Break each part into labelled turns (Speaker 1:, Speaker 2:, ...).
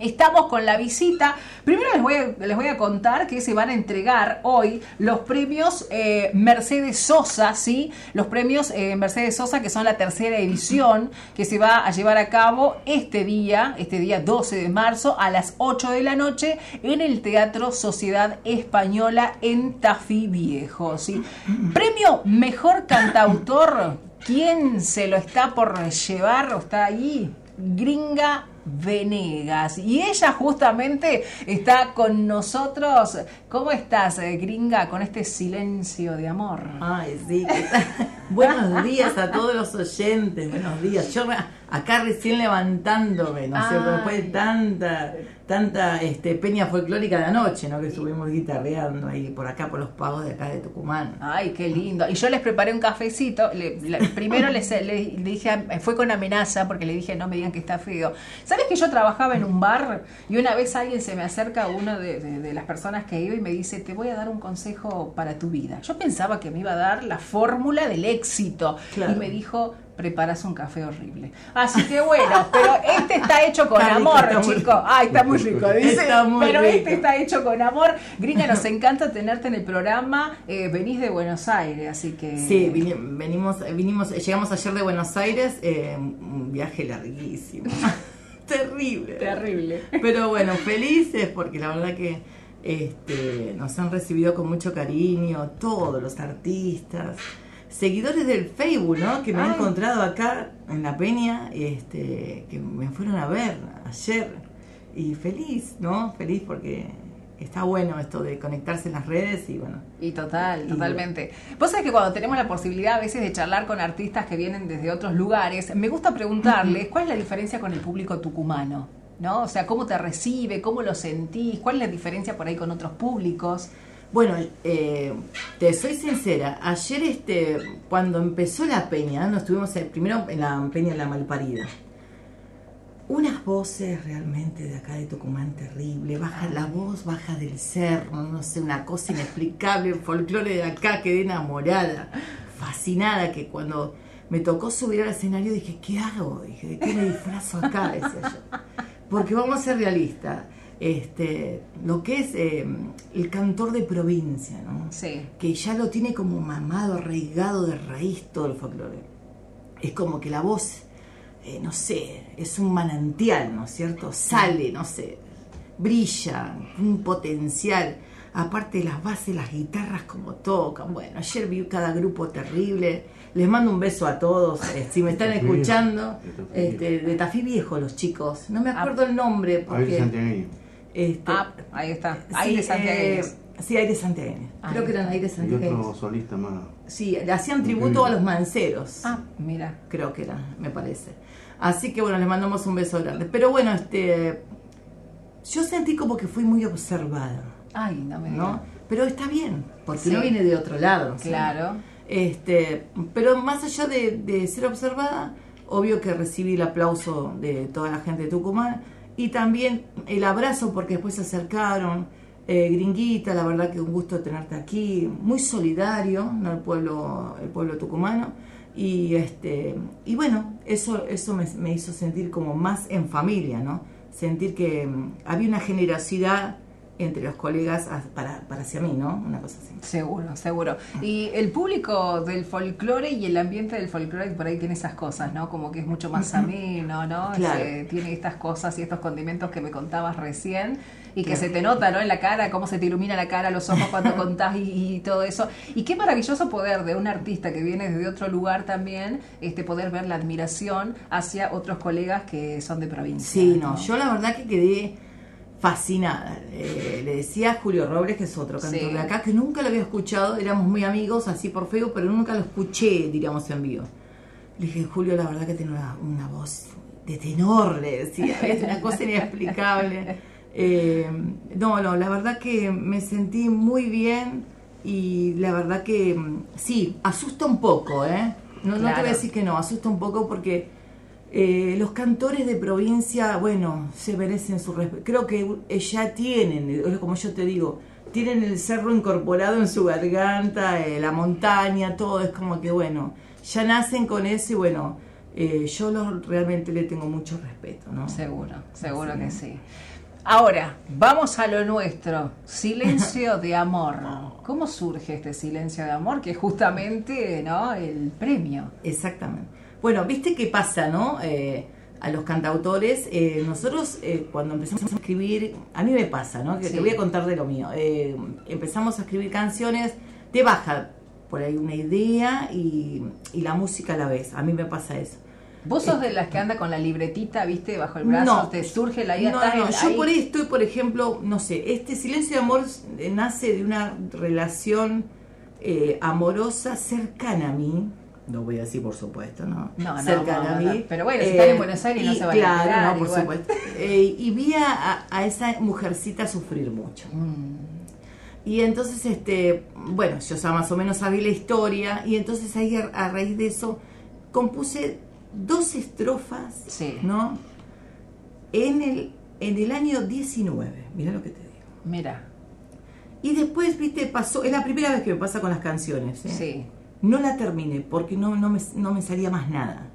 Speaker 1: Estamos con la visita. Primero les voy a, les voy a contar que se van a entregar hoy los premios eh, Mercedes Sosa, ¿sí? Los premios eh, Mercedes Sosa, que son la tercera edición, que se va a llevar a cabo este día, este día 12 de marzo, a las 8 de la noche, en el Teatro Sociedad Española en Tafí Viejo, ¿sí? Premio Mejor Cantautor. ¿Quién se lo está por llevar o está ahí? Gringa Venegas. Y ella justamente está con nosotros. ¿Cómo estás, eh, gringa, con este silencio de amor?
Speaker 2: Ay, sí. Buenos días a todos los oyentes. Buenos días. Yo acá recién levantándome, ¿no es cierto? Después de tanta, tanta este, peña folclórica de anoche, ¿no? Que estuvimos guitarreando ahí por acá, por los pagos de acá de Tucumán.
Speaker 1: Ay, qué lindo. Y yo les preparé un cafecito. primero les, dije, fue con amenaza, porque le dije, no me digan que está feo. ¿Sabes que yo trabajaba en un bar y una vez alguien se me acerca, uno de, las personas que iba, y me dice, te voy a dar un consejo para tu vida? Yo pensaba que me iba a dar la fórmula del éxito. Y me dijo, preparas un café horrible. Así que bueno, pero este está hecho con amor, chicos. Ay, está muy rico, dice. pero este está hecho con amor. Gringa, nos encanta tenerte en el programa. Eh, venís de Buenos Aires, así que.
Speaker 2: Sí, venimos, vinimos, llegamos ayer de Buenos Aires, eh, un viaje larguísimo. Terrible.
Speaker 1: Terrible.
Speaker 2: Pero bueno, felices porque la verdad que este, nos han recibido con mucho cariño todos los artistas seguidores del Facebook, ¿no? Que me han encontrado acá en la peña, este, que me fueron a ver ayer. Y feliz, ¿no? Feliz porque está bueno esto de conectarse en las redes y bueno.
Speaker 1: Y total, totalmente. Vos sabés que cuando tenemos la posibilidad a veces de charlar con artistas que vienen desde otros lugares, me gusta preguntarles cuál es la diferencia con el público tucumano, ¿no? O sea, cómo te recibe, cómo lo sentís, cuál es la diferencia por ahí con otros públicos.
Speaker 2: Bueno, eh, te soy sincera, ayer este, cuando empezó la peña, nos estuvimos eh, primero en la peña de la Malparida, unas voces realmente de acá de Tucumán terrible, baja la voz, baja del cerro, no sé, una cosa inexplicable, folclore de acá, quedé enamorada, fascinada, que cuando me tocó subir al escenario dije, ¿qué hago? Dije, ¿de qué me disfrazo acá? Decía yo. Porque vamos a ser realistas este, lo que es eh, el cantor de provincia, ¿no?
Speaker 1: Sí.
Speaker 2: Que ya lo tiene como mamado, arraigado de raíz todo el folclore. Es como que la voz, eh, no sé, es un manantial, ¿no es cierto? Sale, no sé, brilla, un potencial. Aparte de las bases, las guitarras como tocan. Bueno, ayer vi cada grupo terrible. Les mando un beso a todos. Eh, si me están escuchando, este, de Tafí Viejo, los chicos. No me acuerdo el nombre. Porque...
Speaker 1: Este, ah, ahí está. Aire sí, eh,
Speaker 2: sí, Aire Santiago. Creo que eran Aire Santiago.
Speaker 3: Y otro solista más.
Speaker 2: Sí, le hacían tributo a los manceros.
Speaker 1: Ah, mira.
Speaker 2: Creo que era, me parece. Así que bueno, les mandamos un beso grande. Pero bueno, este yo sentí como que fui muy observada.
Speaker 1: Ay, no me ¿no?
Speaker 2: Pero está bien, porque no viene de otro lado.
Speaker 1: Claro.
Speaker 2: Este, pero más allá de, de ser observada, obvio que recibí el aplauso de toda la gente de Tucumán y también el abrazo porque después se acercaron. Eh, gringuita, la verdad que un gusto tenerte aquí, muy solidario, ¿no? el pueblo, el pueblo tucumano. Y este, y bueno, eso, eso me, me hizo sentir como más en familia, ¿no? Sentir que mm, había una generosidad entre los colegas para, para hacia mí, ¿no? Una cosa así.
Speaker 1: Seguro, seguro. Y el público del folclore y el ambiente del folclore por ahí tiene esas cosas, ¿no? Como que es mucho más ameno, ¿no?
Speaker 2: Claro.
Speaker 1: tiene estas cosas y estos condimentos que me contabas recién y que se te nota, ¿no? En la cara, cómo se te ilumina la cara, los ojos cuando contás y, todo eso. Y qué maravilloso poder de un artista que viene desde otro lugar también, este poder ver la admiración hacia otros colegas que son de provincia.
Speaker 2: Sí, no, yo la verdad que quedé fascinada. Eh, le decía a Julio Robles, que es otro cantor de acá, que nunca lo había escuchado, éramos muy amigos así por Facebook, pero nunca lo escuché, diríamos, en vivo. Le dije, Julio, la verdad que tiene una, voz de tenor, le decía, es una cosa inexplicable. Eh, no, no, la verdad que me sentí muy bien y la verdad que sí, asusta un poco, ¿eh? No, no te voy a decir que no, asusta un poco porque eh, los cantores de provincia, bueno, se merecen su respeto. Creo que ya tienen, como yo te digo, tienen el cerro incorporado en su garganta, eh, la montaña, todo. Es como que, bueno, ya nacen con eso y, bueno, eh, yo lo, realmente le tengo mucho respeto, ¿no?
Speaker 1: Seguro, seguro que sí. Ahora, vamos a lo nuestro, silencio de amor. ¿Cómo surge este silencio de amor? Que es justamente ¿no? el premio.
Speaker 2: Exactamente. Bueno, viste qué pasa, ¿no? Eh, a los cantautores, eh, nosotros eh, cuando empezamos a escribir, a mí me pasa, ¿no? Que te voy a contar de lo mío. empezamos a escribir canciones, te baja por ahí una idea y, y la música a la vez. A mí me pasa eso.
Speaker 1: ¿Vos sos de las que anda con la libretita, viste, bajo el brazo? No, ¿Te surge la idea?
Speaker 2: No, no, yo por ahí estoy, por ejemplo, no sé, este silencio de amor nace de una relación eh, amorosa cercana a mí. No voy a decir, por supuesto, ¿no?
Speaker 1: No, no cercana a mí. Pero bueno, si están en eh, Buenos Aires y, no se va claro, a Claro,
Speaker 2: no, por supuesto. Eh, y vi a, esa mujercita sufrir mucho. Mm. Y entonces, este, bueno, yo más o menos sabía la historia, y entonces ahí a raíz de eso compuse dos estrofas, ¿no? En el, en el año 19, mira lo que te digo.
Speaker 1: Mira.
Speaker 2: Y después, viste, pasó, es la primera vez que me pasa con las canciones. ¿eh?
Speaker 1: Sí.
Speaker 2: No la terminé porque no, no, me, no me salía más nada.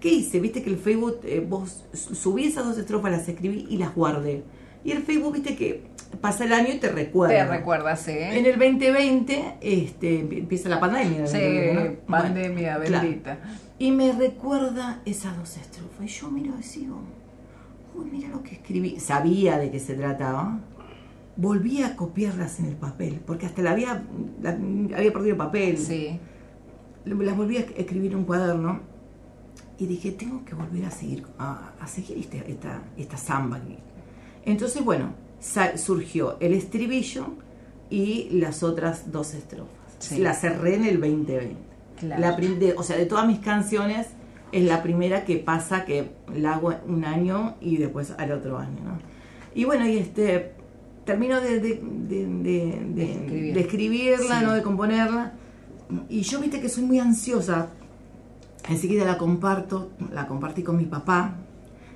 Speaker 2: ¿Qué hice? Viste que el Facebook, eh, vos subí esas dos estrofas, las escribí y las guardé. Y el Facebook, viste que pasa el año y te recuerda.
Speaker 1: Te recuerda, sí.
Speaker 2: En el 2020 este, empieza la pandemia.
Speaker 1: Sí, pandemia, bendita.
Speaker 2: Y me recuerda esas dos estrofas. Y yo miro y digo, uy, mira lo que escribí. Sabía de qué se trataba. Volví a copiarlas en el papel, porque hasta la había, había perdido el papel.
Speaker 1: Sí.
Speaker 2: Las volví a escribir en un cuaderno y dije, tengo que volver a seguir, a, seguir este, esta, esta samba. Entonces, bueno, surgió el estribillo y las otras dos estrofas. Las cerré en el 2020. La, o sea, de todas mis canciones es la primera que pasa que la hago un año y después al otro año, ¿no? Y bueno, y este termino de, de, escribirla, ¿no? De componerla. Y yo viste que soy muy ansiosa. Enseguida la comparto, la compartí con mi papá,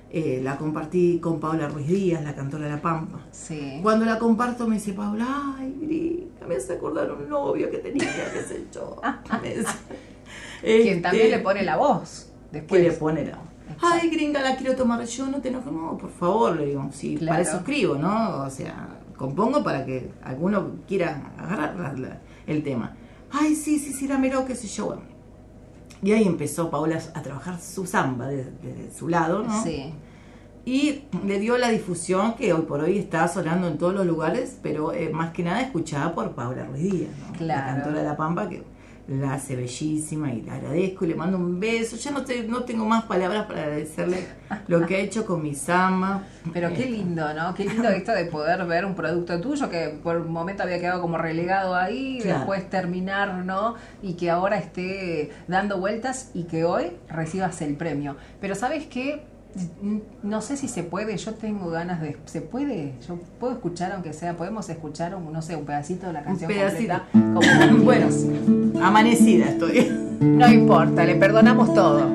Speaker 2: eh, la compartí con Paula Ruiz Díaz, la cantora de La Pampa.
Speaker 1: Sí.
Speaker 2: Cuando la comparto me dice Paula, ay, me hace acordar un novio que tenía, qué sé yo.
Speaker 1: Quien también le pone la voz. Después.
Speaker 2: Que le pone la voz. Ay, gringa, la quiero tomar yo, no te enojes, no, por favor, le digo, sí, para eso escribo, ¿no? O sea, compongo para que alguno quiera agarrar el tema. Ay, sí, sí, sí, dámelo, qué sé yo. Y ahí empezó Paola a trabajar su samba desde, su lado, ¿no?
Speaker 1: Sí.
Speaker 2: Y le dio la difusión que hoy por hoy está sonando en todos los lugares, pero eh, más que nada escuchada por Paula Ruiz Díaz, ¿no?
Speaker 1: La
Speaker 2: cantora de La Pampa, que la hace bellísima y le agradezco y le mando un beso. Ya no, te, no tengo más palabras para agradecerle lo que ha hecho con mi Sama.
Speaker 1: Pero qué lindo, ¿no? Qué lindo esto de poder ver un producto tuyo que por un momento había quedado como relegado ahí, después terminar, ¿no? Y que ahora esté dando vueltas y que hoy recibas el premio. Pero ¿sabes qué? No sé si se puede, yo tengo ganas de... ¿Se puede? Yo puedo escuchar, aunque sea, podemos escuchar, un, no sé, un pedacito de la canción un pedacito.
Speaker 2: Como bueno, amanecida estoy.
Speaker 1: No importa, le perdonamos todo.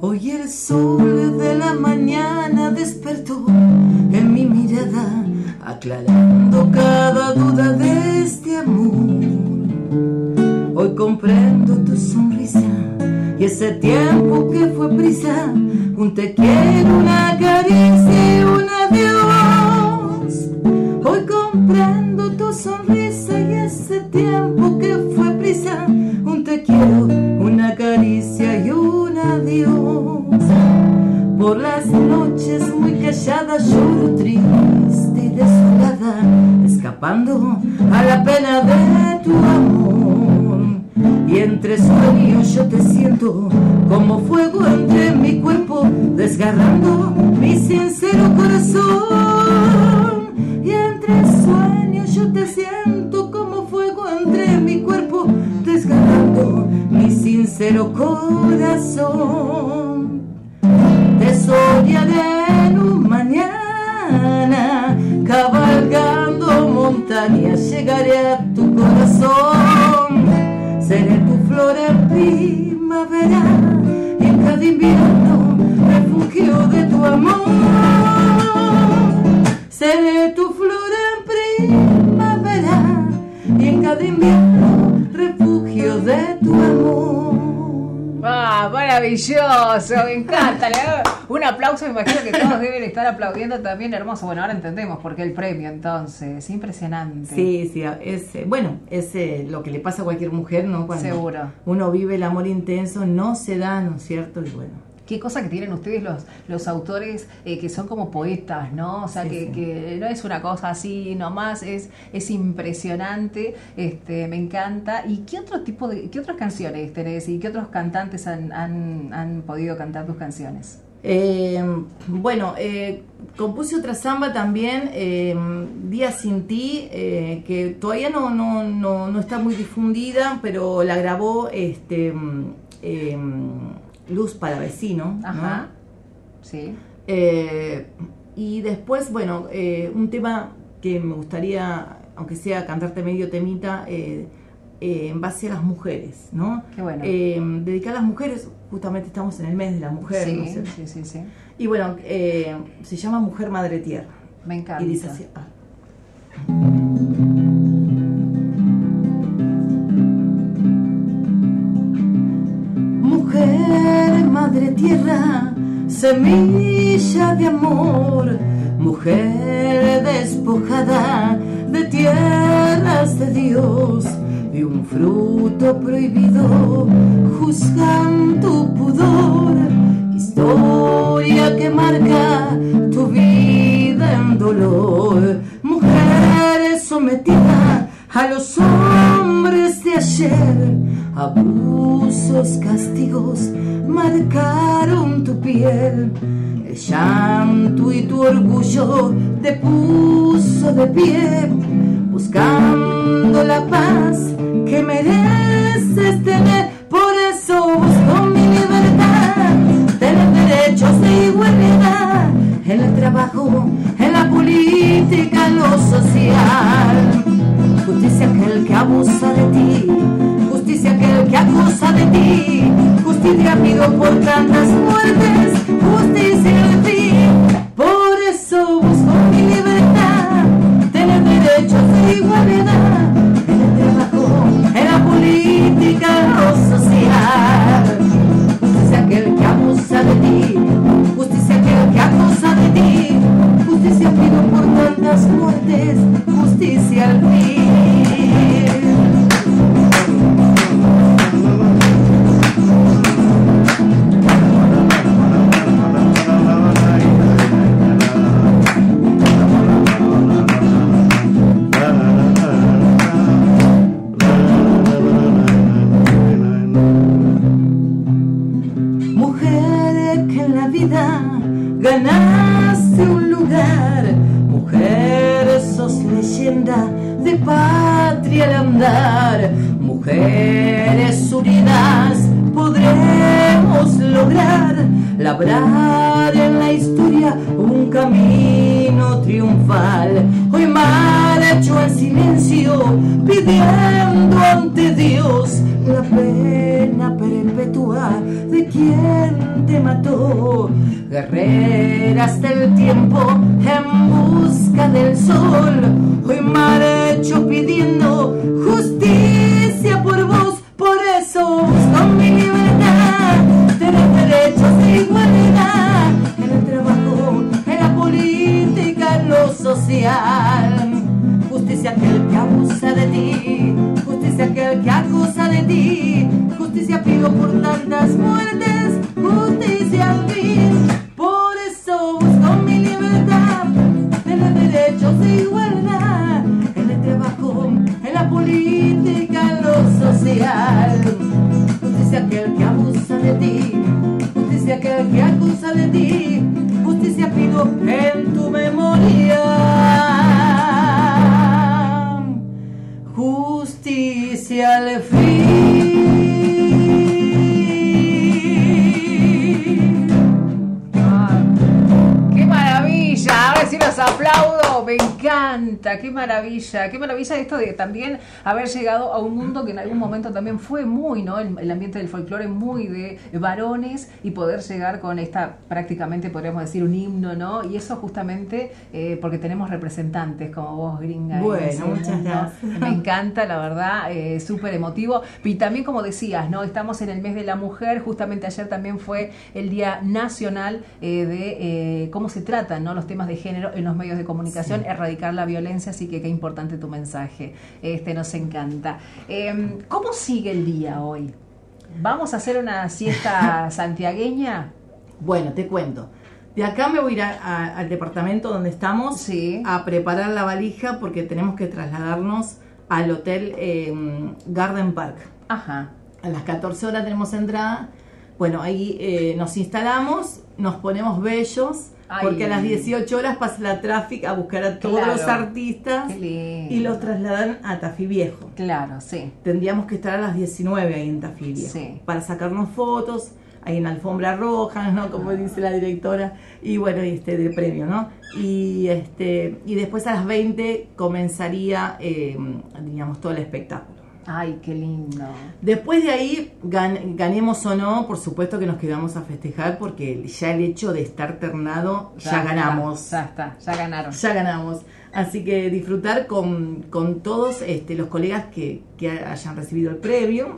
Speaker 2: Hoy el sol de la mañana despertó en mi mirada, aclarando cada duda de este amor. Hoy comprendo tu sonrisa y ese tiempo que fue prisa, un te quiero, una caricia y un adiós. Hoy comprendo tu sonrisa y ese tiempo que fue prisa, un te quiero, una caricia y un adiós. Por las noches muy calladas lloro triste y desolada, escapando a la pena de tu amor. Y entre sueños yo te siento como fuego entre mi cuerpo, desgarrando mi sincero corazón. Y entre sueños yo te siento como fuego entre mi cuerpo, desgarrando mi sincero corazón. Te soñaré en un mañana, cabalgando montañas, llegaré a tu corazón Seré flor en primavera y en cada invierno refugio de tu amor. Seré tu flor en primavera y en cada invierno
Speaker 1: Maravilloso, me encanta. un aplauso, me imagino que todos deben estar aplaudiendo también, hermoso. Bueno, ahora entendemos por qué el premio entonces, es impresionante.
Speaker 2: Sí, sí, es, eh, bueno, es eh, lo que le pasa a cualquier mujer, ¿no? Cuando
Speaker 1: Seguro.
Speaker 2: uno vive el amor intenso, no se da, ¿no es cierto? Y bueno
Speaker 1: qué cosa que tienen ustedes los, los autores eh, que son como poetas, ¿no? O sea, que, no es una cosa así nomás, es, es impresionante, este, me encanta. ¿Y qué otro tipo de, qué otras canciones tenés y qué otros cantantes han, han, podido cantar tus canciones?
Speaker 2: Eh, bueno, eh, compuse otra samba también, eh, Día sin ti, que todavía no, no, no, no, está muy difundida, pero la grabó este Luz para Vecino. Ajá.
Speaker 1: Sí.
Speaker 2: Eh, y después, bueno, eh, un tema que me gustaría, aunque sea cantarte medio temita, eh, en base a las mujeres, ¿no?
Speaker 1: Qué bueno.
Speaker 2: dedicar a las mujeres, justamente estamos en el mes de la mujer.
Speaker 1: Sí, sí, sí, sí,
Speaker 2: Y bueno, se llama Mujer Madre Tierra.
Speaker 1: Me encanta.
Speaker 2: Y dice así. Ah. Tierra, semilla de amor, mujer despojada de tierras de Dios y un fruto prohibido, juzgan tu pudor, historia que marca tu vida en dolor, mujer sometida a los hombres de ayer, abusos, castigos marcaron tu piel. El llanto y tu orgullo te puso de pie, buscando la paz que mereces tener. Por eso busco mi libertad, tener derechos de igualdad en el trabajo, en la política, en lo social. Justicia aquel que abusa de ti, justicia aquel que acusa de ti, justicia pido por tantas muertes, justicia al fin. Por eso busco mi libertad, tener derechos de igualdad, en el trabajo, en la política, lo social. Justicia aquel que abusa de ti, justicia aquel que acusa de ti, justicia pido por tantas muertes, justicia al fin. Patria al andar, mujeres unidas podremos lograr labrar en la historia un camino triunfal. Hoy marcho en silencio pidiendo ante Dios la pena perpetua de quien te mató. Guerreras del tiempo en busca del sol. Hoy marcho pidiendo justicia por vos. Social. Justicia aquel que abusa de ti, justicia aquel que acusa de ti, justicia pido por tantas muertes, justicia al fin. Por eso busco mi libertad, tener derechos de igualdad en el trabajo, en la política, en lo social. Justicia aquel que abusa de ti, justicia aquel que acusa de ti, justicia pido en tu memoria. Justicia al fin.
Speaker 1: Ah, ¡Qué maravilla! A ver si los aplaudo encanta, qué maravilla, qué maravilla esto de también haber llegado a un mundo que en algún momento también fue muy, ¿no? El, ambiente del folclore muy de varones y poder llegar con esta, prácticamente podríamos decir, un himno, ¿no? Y eso justamente eh, porque tenemos representantes como vos, gringa.
Speaker 2: Bueno, muchas gracias.
Speaker 1: Me encanta, la verdad, eh, súper emotivo. Y también, como decías, ¿no? Estamos en el mes de la mujer, justamente ayer también fue el Día Nacional eh, de cómo se tratan, ¿no? Los temas de género en los medios de comunicación, erradicar la violencia, así que qué importante tu mensaje. Este nos encanta. Em, ¿Cómo sigue el día hoy? ¿Vamos a hacer una siesta santiagueña?
Speaker 2: Bueno, te cuento. De acá me voy a ir al departamento donde estamos a preparar la valija porque tenemos que trasladarnos al hotel em, Garden Park.
Speaker 1: Ajá.
Speaker 2: A las 14 horas tenemos entrada. Bueno, ahí eh, nos instalamos, nos ponemos bellos porque a las 18 horas pasa la tráfico a buscar a todos los artistas y los trasladan a Tafí Viejo.
Speaker 1: Claro, sí.
Speaker 2: Tendríamos que estar a las 19 ahí en Tafí Viejo para sacarnos fotos ahí en alfombra roja, ¿no? Como dice la directora, y bueno, este de premio, ¿no? Y este y después a las 20 comenzaría, eh, digamos, todo el espectáculo.
Speaker 1: Ay, qué lindo.
Speaker 2: Después de ahí, ganemos o no, por supuesto que nos quedamos a festejar porque ya el hecho de estar ternado, ya, ganamos.
Speaker 1: Ya está, ya ganaron.
Speaker 2: Ya ganamos. Así que disfrutar con, todos este, los colegas que, hayan recibido el premio.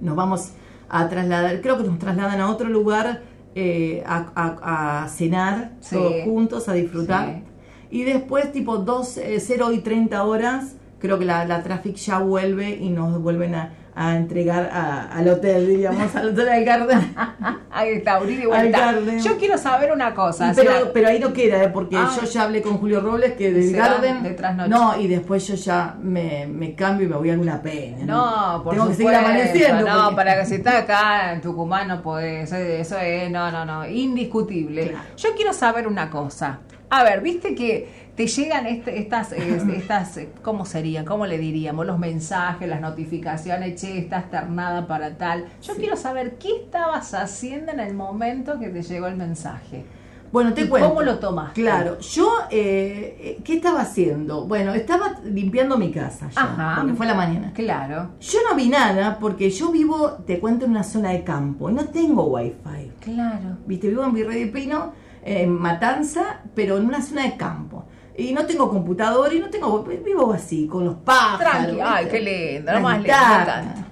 Speaker 2: Nos vamos a trasladar, creo que nos trasladan a otro lugar eh, a, cenar todos juntos, a disfrutar. Y después, tipo 2, 0 eh, y 30 horas creo que la, la Traffic ya vuelve y nos vuelven a, entregar al hotel, diríamos, al hotel del Garden.
Speaker 1: ahí está, y vuelta. Yo quiero saber una cosa.
Speaker 2: Pero, pero ahí no queda, ¿eh? porque yo ya hablé con Julio Robles que del Garden. no, y después yo ya me, me, cambio y me voy a alguna pena.
Speaker 1: No, por Tengo que seguir amaneciendo. No, para que si está acá en Tucumán no podés. Eso es, no, no, no, indiscutible. Yo quiero saber una cosa. A ver, viste que te llegan este, estas, estas, eh, ¿cómo serían? ¿Cómo le diríamos? Los mensajes, las notificaciones, che, estás ternada para tal. Yo quiero saber qué estabas haciendo en el momento que te llegó el mensaje.
Speaker 2: Bueno, te cuento.
Speaker 1: ¿Cómo lo tomas?
Speaker 2: Claro, yo, eh, eh, ¿qué estaba haciendo? Bueno, estaba limpiando mi casa ya, Ajá. porque fue la mañana.
Speaker 1: Claro.
Speaker 2: Yo no vi nada porque yo vivo, te cuento, en una zona de campo, no tengo wifi.
Speaker 1: Claro.
Speaker 2: Viste, vivo en Virrey de Pino, en Matanza, pero en una zona de campo y no tengo computador y no tengo vivo así con los pájaros
Speaker 1: Tranqui, ay qué lindo no más lindo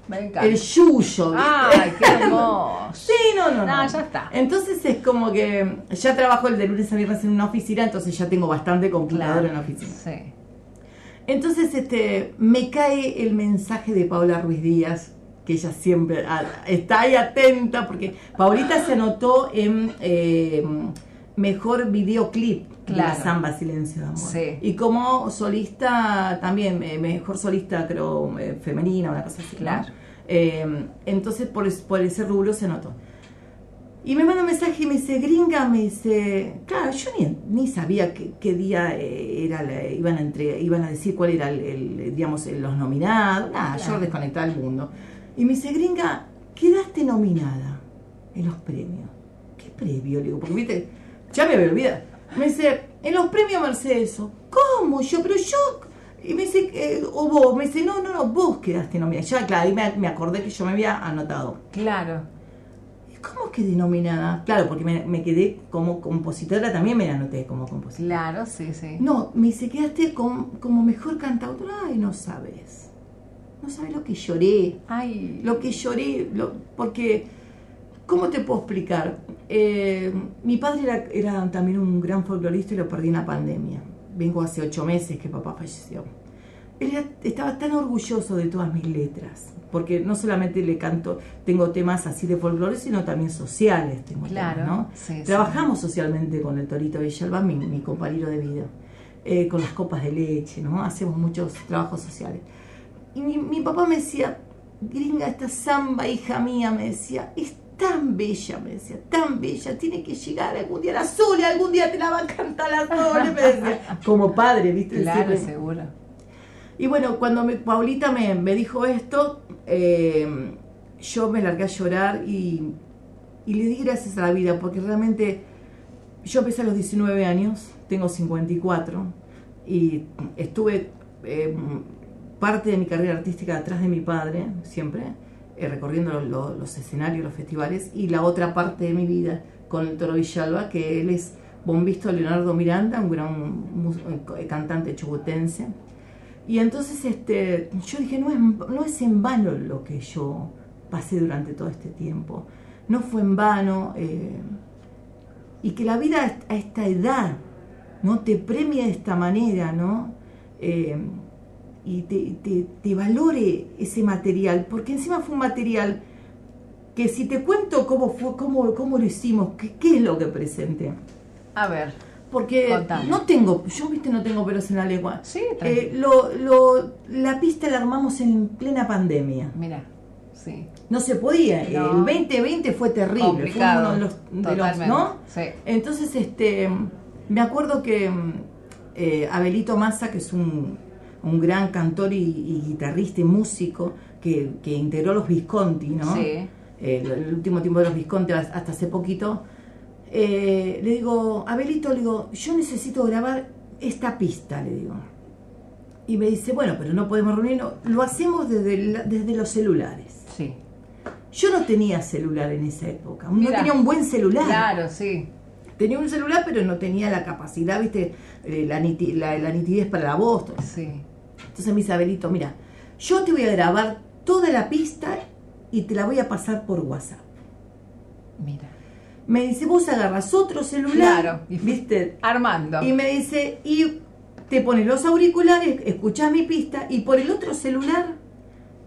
Speaker 2: me encanta el yuyo
Speaker 1: ay qué hermoso.
Speaker 2: Sí no, no
Speaker 1: no ya está.
Speaker 2: Entonces es como que ya trabajo el de lunes a viernes en una oficina entonces ya tengo bastante computador en la oficina.
Speaker 1: sí.
Speaker 2: Entonces este me cae el mensaje de Paula Ruiz Díaz que ella siempre está ahí atenta porque Paulita se anotó en eh, mejor videoclip la samba Silencio de Amor. Y como solista también, eh, mejor solista creo eh, femenina, una cosa así.
Speaker 1: Claro.
Speaker 2: Eh, entonces por, por, ese rubro se notó. Y me manda un mensaje y me dice, gringa, me dice, claro, yo ni, sabía qué, día era iban, a entre, iban a decir cuál era el, digamos, los nominados, nada, yo desconectaba el mundo. Y me dice, gringa, quedaste nominada en los premios. ¿Qué premio? Le digo, porque viste, ya me había olvidado. Me dice, en los premios Mercedes, ¿cómo? Yo, pero yo. Y me dice, eh, o vos, me dice, no, no, no, vos quedaste nominada. Ya, claro, ahí me, acordé que yo me había anotado.
Speaker 1: Claro.
Speaker 2: ¿Cómo quedé nominada? Claro, porque me, quedé como compositora, también me anoté como compositora.
Speaker 1: Claro, sí, sí.
Speaker 2: No, me dice, quedaste como mejor cantautora. Ay, no sabes. No sabes lo que lloré.
Speaker 1: Ay.
Speaker 2: Lo que lloré, lo, porque ¿Cómo te puedo explicar? Eh, mi padre era, también un gran folclorista y lo perdí en la pandemia. Vengo hace ocho meses que papá falleció. Él estaba tan orgulloso de todas mis letras, porque no solamente le canto, tengo temas así de folclore, sino también sociales. Tengo
Speaker 1: claro,
Speaker 2: ¿no? Trabajamos socialmente con el Torito Villalba, mi, mi compañero de vida, eh, con las copas de leche, ¿no? Hacemos muchos trabajos sociales. Y mi, mi papá me decía, gringa, esta samba, hija mía, me decía, tan bella, me decía, tan bella, tiene que llegar algún día la Sole, algún día te la va a cantar la Sole, me decía, como padre, ¿viste?
Speaker 1: Claro, seguro.
Speaker 2: Y bueno, cuando me, Paulita me, me dijo esto, eh, yo me largué a llorar y, y, le di gracias a la vida, porque realmente yo empecé a los 19 años, tengo 54, y estuve eh, parte de mi carrera artística detrás de mi padre, siempre, eh, recorriendo los escenarios, los festivales, y la otra parte de mi vida con el Toro Villalba, que él es bombisto Leonardo Miranda, un gran eh, cantante chubutense. Y entonces este, yo dije, no es, no es en vano lo que yo pasé durante todo este tiempo. No fue en vano. Eh, y que la vida a esta edad no te premia de esta manera, ¿no? Y te, valore ese material, porque encima fue un material que si te cuento cómo fue, cómo, cómo lo hicimos, qué, qué es lo que presenté.
Speaker 1: A ver.
Speaker 2: Porque no tengo, yo viste, no tengo pelos en la lengua.
Speaker 1: Sí,
Speaker 2: eh, lo, lo, la pista la armamos en plena pandemia.
Speaker 1: Mira, sí.
Speaker 2: No se podía. El 2020 fue terrible. Fue uno de los, de los ¿no?
Speaker 1: Sí.
Speaker 2: Entonces, este, me acuerdo que eh, Abelito Massa, que es un, un gran cantor y, guitarrista y músico, que, que, integró los Visconti, ¿no?
Speaker 1: Sí.
Speaker 2: el último tiempo de los Visconti hasta hace poquito eh, le digo, Abelito, le digo, yo necesito grabar esta pista, le digo. Y me dice, bueno, pero no podemos reunirnos, lo hacemos desde, desde los celulares.
Speaker 1: Sí.
Speaker 2: Yo no tenía celular en esa época, no tenía un buen celular.
Speaker 1: Claro, sí.
Speaker 2: Tenía un celular, pero no tenía la capacidad, viste, eh, la, la, nitidez para la voz.
Speaker 1: Sí.
Speaker 2: Entonces me dice, Abelito, mira, yo te voy a grabar toda la pista y te la voy a pasar por WhatsApp.
Speaker 1: Mira
Speaker 2: me dice, vos agarras otro celular, ¿viste?
Speaker 1: Armando.
Speaker 2: Y me dice, y te pones los auriculares, escuchás mi pista, y por el otro celular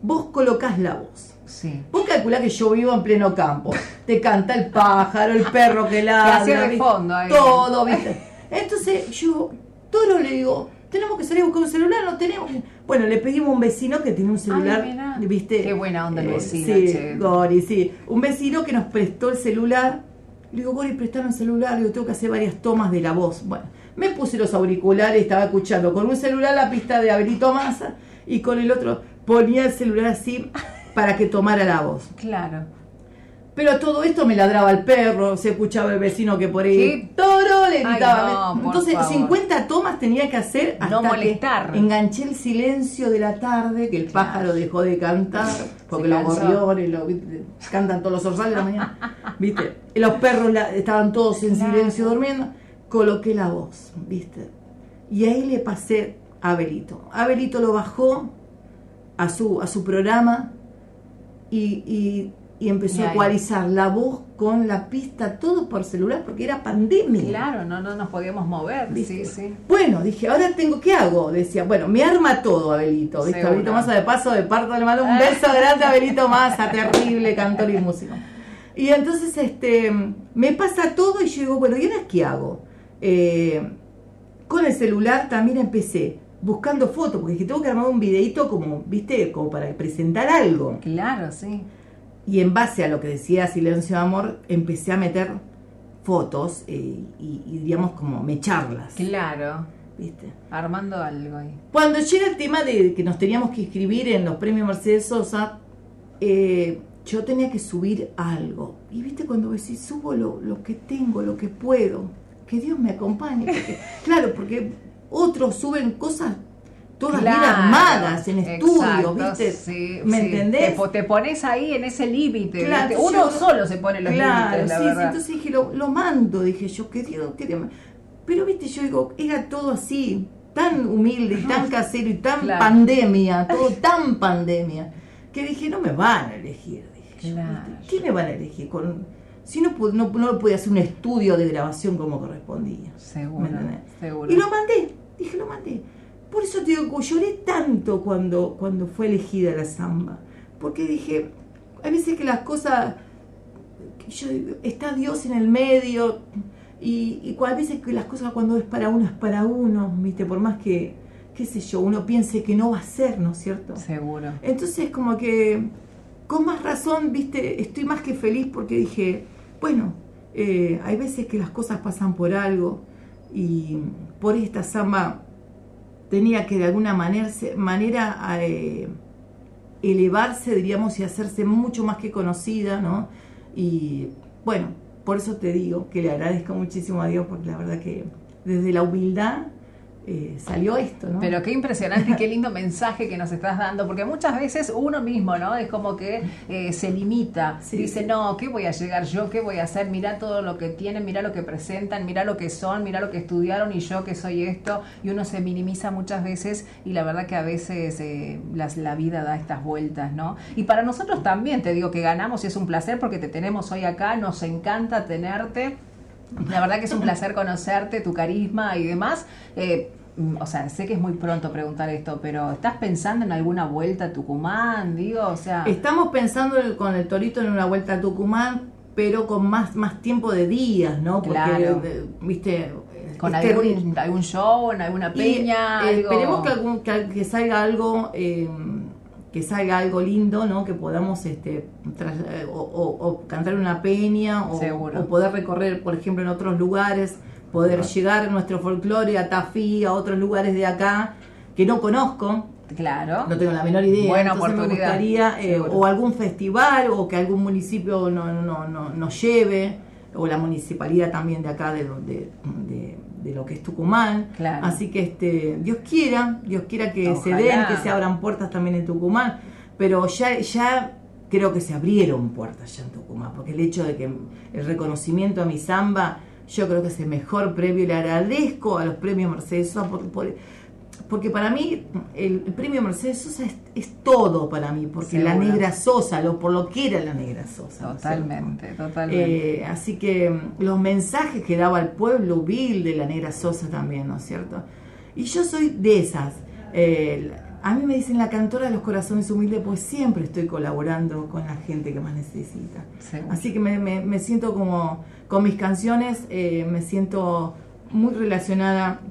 Speaker 2: vos colocás la voz.
Speaker 1: Sí.
Speaker 2: Vos calculás que yo vivo en pleno campo. Te canta el pájaro, el perro que ladra.
Speaker 1: de fondo ahí.
Speaker 2: Todo, ¿viste? Entonces yo, todo le digo, tenemos que salir a buscar un celular, no tenemos. Bueno, le pedimos a un vecino que tiene un celular, ¿viste?
Speaker 1: Qué buena onda el eh, vecino.
Speaker 2: sí, Gori, sí. Un vecino que nos prestó el celular le digo, Gori, prestame el celular. Le digo, tengo que hacer varias tomas de la voz. Bueno, me puse los auriculares, estaba escuchando con un celular la pista de Abelito Massa y con el otro ponía el celular así para que tomara la voz.
Speaker 1: Claro.
Speaker 2: Pero todo esto me ladraba el perro, se escuchaba el vecino que por ahí toro le gritaba. Entonces 50 tomas tenía que hacer hasta
Speaker 1: no molestar.
Speaker 2: que enganché el silencio de la tarde, que el pájaro dejó de cantar, porque los gorriones lo, cantan todos los orzales de la mañana, ¿viste? Y los perros estaban todos en silencio durmiendo. Coloqué la voz, ¿viste? Y ahí le pasé a Abelito. Abelito lo bajó a su, a su programa y y empezó a ecualizar la voz con la pista, todo por celular, porque era pandemia.
Speaker 1: Claro, no, no nos podíamos mover. Sí, sí.
Speaker 2: Bueno, dije, ahora tengo, ¿qué hago? Decía, bueno, me arma todo Abelito, ¿viste? Abelito Massa de paso, de parto de malo, un ah. beso grande a Abelito Massa, terrible cantor y músico. Y entonces este me pasa todo y yo digo, bueno, ¿y ahora qué hago? Eh, con el celular también empecé buscando fotos, porque dije, tengo que armar un videito como, viste, como para presentar algo.
Speaker 1: Claro, sí.
Speaker 2: Y en base a lo que decía Silencio de Amor, empecé a meter fotos eh, y, digamos como mecharlas.
Speaker 1: Claro. ¿Viste? Armando algo ahí.
Speaker 2: Cuando llega el tema de que nos teníamos que inscribir en los premios Mercedes Sosa, eh, yo tenía que subir algo. Y viste cuando decís, subo lo, lo, que tengo, lo que puedo, que Dios me acompañe. claro, porque otros suben cosas todas bien armadas en estudios, ¿viste? ¿Me entendés?
Speaker 1: Te, pones ahí en ese límite. Uno solo se pone los límites, la
Speaker 2: sí, entonces dije, lo, mando, dije yo, querido, querido. Pero, viste, yo digo, era todo así, tan humilde, tan casero y tan pandemia, todo tan pandemia, que dije, no me van a elegir. Dije ¿Qué me van a elegir? Con, si no, no, no podía hacer un estudio de grabación como correspondía.
Speaker 1: Seguro, seguro.
Speaker 2: Y lo mandé, dije, lo mandé. Por eso te digo, lloré tanto cuando, cuando fue elegida la samba. Porque dije, a veces que las cosas, está Dios en el medio, y, y a veces que las cosas cuando es para uno es para uno, ¿viste? Por más que, qué sé yo, uno piense que no va a ser, ¿no es cierto?
Speaker 1: Seguro.
Speaker 2: Entonces como que, con más razón, ¿viste? Estoy más que feliz porque dije, bueno, eh, hay veces que las cosas pasan por algo, y por esta samba tenía que de alguna manera, manera eh, elevarse, diríamos, y hacerse mucho más que conocida, ¿no? Y bueno, por eso te digo que le agradezco muchísimo a Dios, porque la verdad que desde la humildad eh, salió esto, ¿no?
Speaker 1: Pero qué impresionante y qué lindo mensaje que nos estás dando, porque muchas veces uno mismo, ¿no? Es como que eh, se limita, dice, no, ¿qué voy a llegar yo? ¿Qué voy a hacer? Mira todo lo que tienen, mira lo que presentan, mira lo que son, mira lo que estudiaron y yo que soy esto, y uno se minimiza muchas veces y la verdad que a veces eh, la vida da estas vueltas, ¿no? Y para nosotros también, te digo que ganamos y es un placer porque te tenemos hoy acá, nos encanta tenerte. La verdad que es un placer conocerte, tu carisma y demás. Eh, o sea, sé que es muy pronto preguntar esto, pero ¿estás pensando en alguna vuelta a Tucumán? Digo, o sea...
Speaker 2: Estamos pensando con el Torito en una vuelta a Tucumán, pero con más, más tiempo de días, ¿no?
Speaker 1: Porque, claro. viste... ¿Con algún, algún, show, en alguna peña?
Speaker 2: Eh, esperemos que, algún, que, salga algo... Eh, que salga algo lindo, ¿no? Que podamos este, o, cantar una peña o, o, poder recorrer, por ejemplo, en otros lugares poder llegar nuestro folclore, a Tafí, a otros lugares de acá que no conozco.
Speaker 1: Claro.
Speaker 2: No tengo la menor idea. Buena Entonces me gustaría, eh, o algún festival, o que algún municipio nos no, no, no lleve, o la municipalidad también de acá de, de, de, lo que es Tucumán.
Speaker 1: Claro.
Speaker 2: Así que este Dios quiera, Dios quiera que se den, que se abran puertas también en Tucumán. Pero ya, ya creo que se abrieron puertas ya en Tucumán, porque el hecho de que el reconocimiento a mi samba yo creo que es el mejor premio y le agradezco a los premios Mercedes Sosa porque, para mí el, premio Mercedes Sosa es, todo para mí, porque la negra Sosa, lo, por lo que era la negra Sosa.
Speaker 1: Totalmente, totalmente.
Speaker 2: Eh, así que mm, los mensajes que daba al pueblo humilde la negra Sosa también, ¿no es cierto? Y yo soy de esas. Eh, a mí me dicen la cantora de los corazones humildes, pues siempre estoy colaborando con la gente que más necesita. Así que me, siento como, con mis canciones, eh, me siento muy relacionada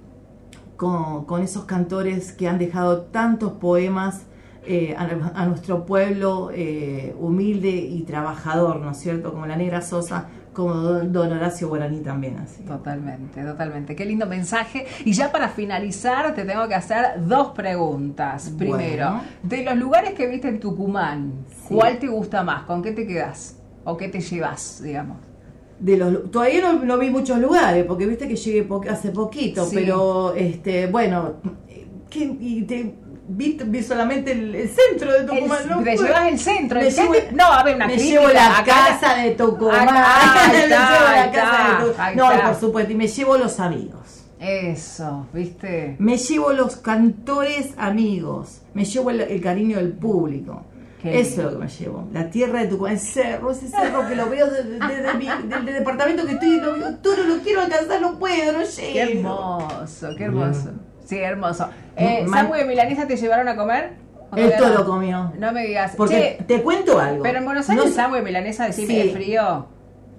Speaker 2: con, esos cantores que han dejado tantos poemas eh, a, nuestro pueblo eh, humilde y trabajador, ¿no es cierto? Como la Negra Sosa, como don Horacio Guaraní también. Así.
Speaker 1: Totalmente, totalmente. Qué lindo mensaje. Y ya para finalizar, te tengo que hacer dos preguntas. Primero, de los lugares que viste en Tucumán, ¿cuál te gusta más? ¿Con qué te quedas? ¿O qué te llevas, digamos?
Speaker 2: De los, todavía no, vi muchos lugares, porque viste que llegué hace poquito, pero este bueno, ¿qué, y te, vi, solamente el, centro de Tucumán.
Speaker 1: El, no te llevas el centro. El no, a ver, una
Speaker 2: Me llevo la casa de Tucumán. No, por supuesto. Y me llevo los amigos.
Speaker 1: Eso, ¿viste?
Speaker 2: Me llevo los cantores amigos. Me llevo el, cariño del público. Eso es lo que me llevo. La tierra de Tucumán, el cerro, ese cerro que lo veo desde, el departamento que estoy, lo veo, todo lo quiero alcanzar, no puedo, no llego.
Speaker 1: Qué hermoso, qué hermoso. Sí, hermoso. Eh, ¿Samu y Milanesa te llevaron a comer?
Speaker 2: Esto lo comió.
Speaker 1: No me digas.
Speaker 2: Porque te cuento algo.
Speaker 1: Pero en Buenos Aires, no, y Milanesa, decime, es frío.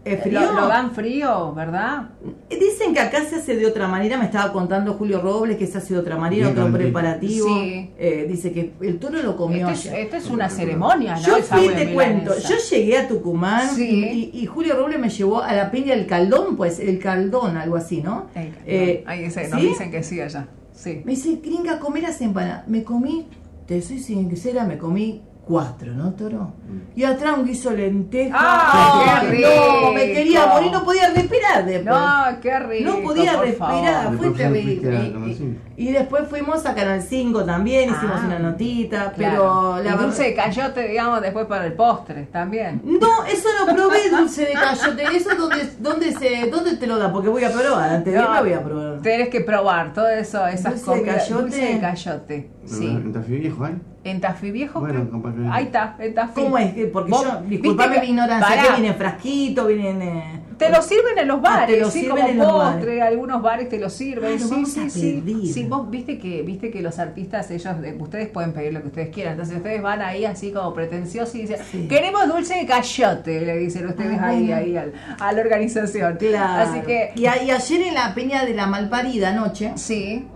Speaker 1: ¿Es frío? Lo, dan frío, ¿verdad?
Speaker 2: Dicen que acá se hace de otra manera. Me estaba contando Julio Robles que se hace de otra manera, otro preparativo. Sí. Eh, dice que el toro lo comió.
Speaker 1: Esto es, es una ceremonia, ¿no?
Speaker 2: Yo fui, te cuento. Yo llegué a Tucumán y, Julio Robles me llevó a la peña del Caldón, pues, el Caldón, algo así, ¿no?
Speaker 1: Eh, Ahí dice, nos dicen que sí allá. Sí.
Speaker 2: Me dice, gringa, comer las empanadas. Me comí, te soy sincera, me comí cuatro, ¿no, Toro? Y atrás un guiso lenteja.
Speaker 1: ¡Ah, qué rico!
Speaker 2: No, me quería morir, no podía respirar después.
Speaker 1: No, qué rico.
Speaker 2: No podía respirar, fue terrible. Y, después fuimos a Canal 5 también, hicimos ah, una notita, pero
Speaker 1: la dulce de cayote, digamos, después para el postre también.
Speaker 2: No, eso no probé dulce de cayote. Eso donde, donde se, dónde te lo da, porque voy a probar, antes de no, voy a probar.
Speaker 1: Tenés que probar todo eso, esas
Speaker 2: dulce De cayote.
Speaker 1: Dulce de cayote. Sí.
Speaker 3: ¿En Tafí Viejo hay?
Speaker 1: ¿En Tafí Viejo? Bueno, ahí está, en Tafí.
Speaker 2: ¿Cómo es? Porque yo, disculpame mi ignorancia, que viene frasquito, vienen... Eh,
Speaker 1: te lo sirven en los ah, bares, te lo ¿sí? como postre, algunos bares te lo sirven. sí, sí, sí. Sí, vos viste que, viste que los artistas, ellos, eh, ustedes pueden pedir lo que ustedes quieran. Entonces ustedes van ahí así como pretenciosos y dicen, queremos dulce de cayote, le dicen ustedes ah, ahí, ahí al, a la organización.
Speaker 2: Claro. Así que. Y, y ayer en la Peña de la Malparida anoche.
Speaker 1: Sí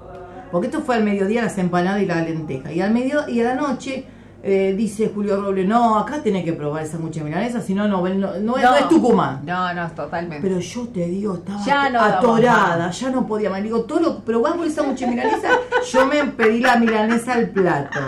Speaker 2: porque esto fue al mediodía las empanadas y la lenteja. Y al medio y a la noche eh, dice Julio Robles, no, acá tenés que probar esa mucha milanesa, si no, no, no, no, es Tucumán.
Speaker 1: No, no, totalmente.
Speaker 2: Pero yo te digo, estaba atorada, ya no podía más. Digo, todo lo probás por esa mucha milanesa, yo me pedí la milanesa al plato.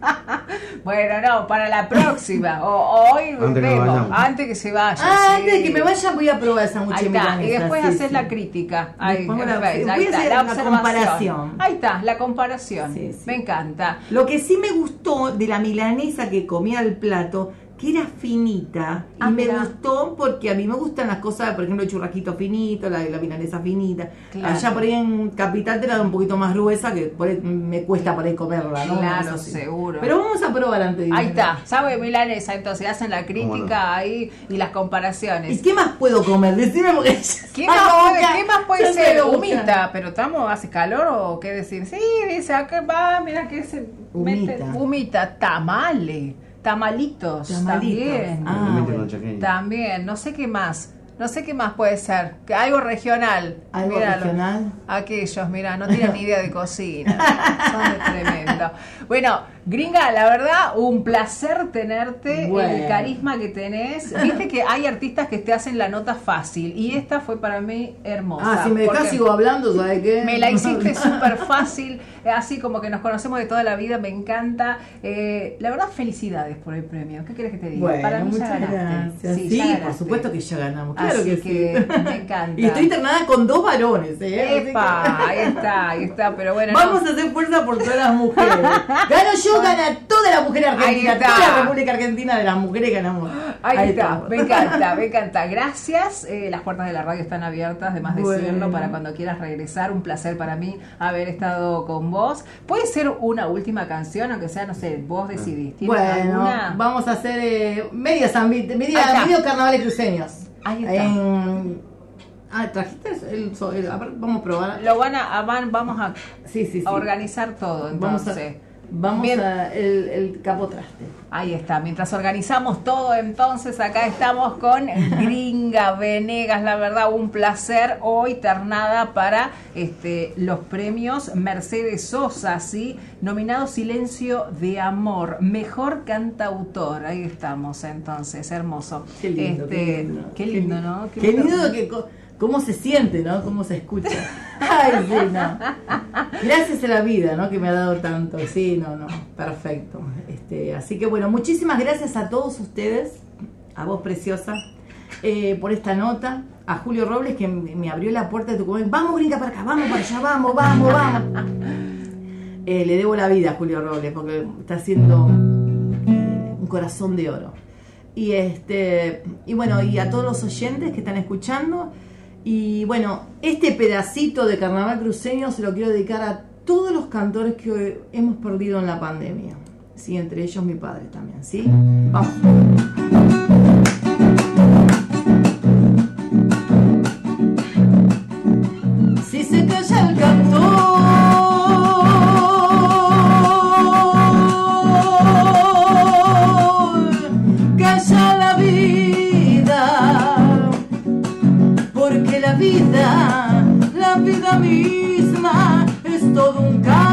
Speaker 1: Bueno, no, para la próxima. O, hoy
Speaker 3: Antes que
Speaker 1: vemos,
Speaker 3: vayamos.
Speaker 1: antes que se vaya.
Speaker 2: Ah,
Speaker 1: sí.
Speaker 2: antes de que me vaya voy a probar esa mucha
Speaker 1: y después
Speaker 2: sí,
Speaker 1: haces
Speaker 2: sí.
Speaker 1: la crítica. Ahí,
Speaker 2: voy
Speaker 1: ahí
Speaker 2: a
Speaker 1: está,
Speaker 2: hacer
Speaker 1: la observación.
Speaker 2: comparación.
Speaker 1: Ahí está, la comparación.
Speaker 2: Sí, sí.
Speaker 1: Me encanta.
Speaker 2: Lo que sí me gustó de la milanesa que comí al plato, que era finita, y
Speaker 1: Ah,
Speaker 2: me gustó porque a mí me gustan las cosas, por ejemplo, el churrasquito finito, la, la milanesa finita.
Speaker 1: Claro.
Speaker 2: Allá por ahí en Capital te la da un poquito más gruesa, que por ahí me cuesta por ahí comerla, ¿no?
Speaker 1: Claro, seguro.
Speaker 2: Pero vamos a probar antes de
Speaker 1: Ahí está, sabe milanesa, entonces hacen la crítica ahí y las comparaciones.
Speaker 2: ¿Y qué más puedo comer? Decime porque
Speaker 1: ¿Qué más, puede, qué más puede
Speaker 2: ya
Speaker 1: ser? Humita, pero estamos, hace calor o qué decir. Sí, dice, acá va, mira que se
Speaker 2: Humita.
Speaker 1: mete- humita, tamale, tamalitos,
Speaker 2: Tamalitos.
Speaker 1: también.
Speaker 2: Ah, bueno.
Speaker 3: chaqueña.
Speaker 1: También, no sé qué más. No sé qué más puede ser. Que algo regional.
Speaker 2: Algo
Speaker 1: Míralo.
Speaker 2: regional.
Speaker 1: Aquellos, mira, no tienen ni idea de cocina. Son de tremendo. Bueno, gringa, la verdad, un placer tenerte.
Speaker 2: Bueno.
Speaker 1: El carisma que tenés. Viste que hay artistas que te hacen la nota fácil. Y esta fue para mí hermosa.
Speaker 2: Ah, si me dejas
Speaker 1: porque
Speaker 2: sigo hablando, ¿sabes qué?
Speaker 1: Me la hiciste súper fácil. Así como que nos conocemos de toda la vida. Me encanta. Eh, la verdad, felicidades por el premio. ¿Qué quieres que te diga?
Speaker 2: Bueno,
Speaker 1: para mí ya
Speaker 2: muchas
Speaker 1: ganaste.
Speaker 2: gracias.
Speaker 1: Sí,
Speaker 2: Sí,
Speaker 1: ya
Speaker 2: por supuesto que ya ganamos. Claro
Speaker 1: Así
Speaker 2: que,
Speaker 1: que
Speaker 2: sí.
Speaker 1: me encanta.
Speaker 2: Y estoy internada con dos varones, ¿eh? Que-
Speaker 1: Epa, ahí está, ahí está, pero bueno.
Speaker 2: Vamos
Speaker 1: no.
Speaker 2: a hacer fuerza por todas las mujeres. Gano yo, gana toda la mujer argentina.
Speaker 1: Ahí está.
Speaker 2: Toda la República Argentina de las mujeres ganamos.
Speaker 1: Ahí, está,
Speaker 2: estamos.
Speaker 1: me encanta, me encanta. Gracias. Eh, las puertas de la radio están abiertas, de más
Speaker 2: Bueno.
Speaker 1: decirlo, para cuando quieras regresar. Un placer para mí haber estado con vos. Puede ser una última canción, aunque sea, no sé, vos decidís. ¿Tienes
Speaker 2: Bueno,
Speaker 1: alguna?
Speaker 2: vamos a hacer eh, media medio carnavales cruceños.
Speaker 1: Ahí está.
Speaker 2: En- Ah, ¿trajiste el, el- a ver, vamos a probar.
Speaker 1: Lo van a, a- van- vamos a,
Speaker 2: Sí, sí, sí.
Speaker 1: a organizar todo,
Speaker 2: Vamos a,
Speaker 1: entonces.
Speaker 2: Vamos
Speaker 1: Bien.
Speaker 2: a el, el capotraste.
Speaker 1: Ahí está, mientras organizamos todo, entonces acá estamos con Gringa Venegas, la verdad, un placer hoy ternada para este, los premios Mercedes Sosa, ¿sí? Nominado Silencio de Amor, mejor cantautor, ahí estamos entonces, hermoso.
Speaker 2: Qué lindo,
Speaker 1: Este,
Speaker 2: qué lindo.
Speaker 1: qué lindo, ¿no?
Speaker 2: Qué, lindo que cómo se siente, ¿no? Cómo se escucha. Ay, sí. Gracias a la vida, ¿no? Que me ha dado tanto. Sí, no, no. Perfecto. Este, así que bueno, muchísimas gracias a todos ustedes, a vos preciosa, eh, por esta nota. A Julio Robles que me abrió la puerta de tu comer. Vamos, brinca para acá, vamos para allá, vamos, vamos, vamos. Eh, le debo la vida a Julio Robles porque está haciendo eh, un corazón de oro. Y este y bueno, y a todos los oyentes que están escuchando. Y bueno, este pedacito de Carnaval Cruceño se lo quiero dedicar a todos los cantores que hemos perdido en la pandemia. Sí, entre ellos mi padre también, ¿sí? Vamos. Vida, la vida misma es todo un canto.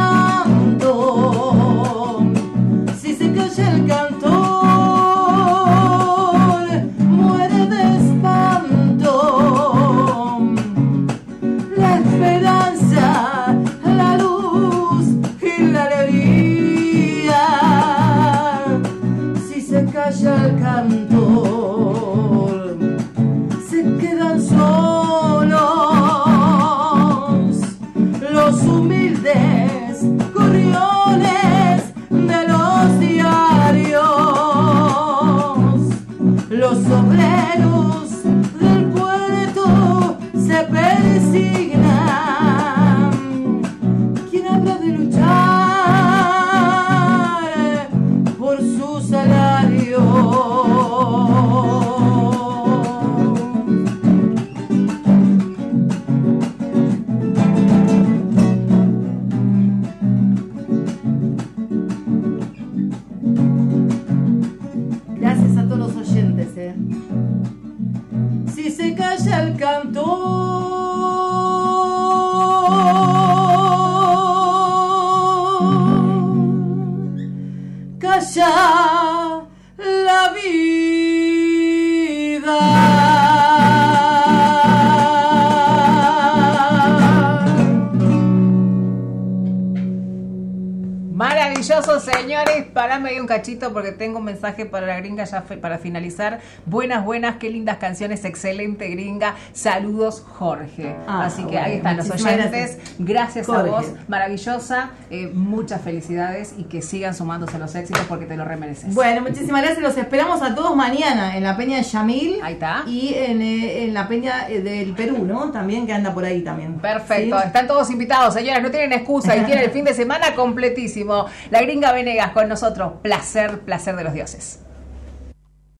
Speaker 1: Para medio un cachito porque tengo un mensaje para la gringa ya para finalizar. Buenas, buenas, qué lindas canciones, excelente gringa. Saludos, Jorge. Ah, Así que ahí están los oyentes. Gracias, a vos, maravillosa. Eh, muchas felicidades y que sigan sumándose los éxitos porque te lo remereces.
Speaker 2: Bueno, muchísimas gracias. Los esperamos a todos mañana en la Peña de Yamil.
Speaker 1: Ahí está.
Speaker 2: Y en, eh, la Peña eh, del Perú, ¿no? También que anda por ahí también.
Speaker 1: Perfecto. Están todos invitados, señoras. No tienen excusa y tienen el fin de semana completísimo. La gringa Venegas con nosotros. Placer, placer de los dioses.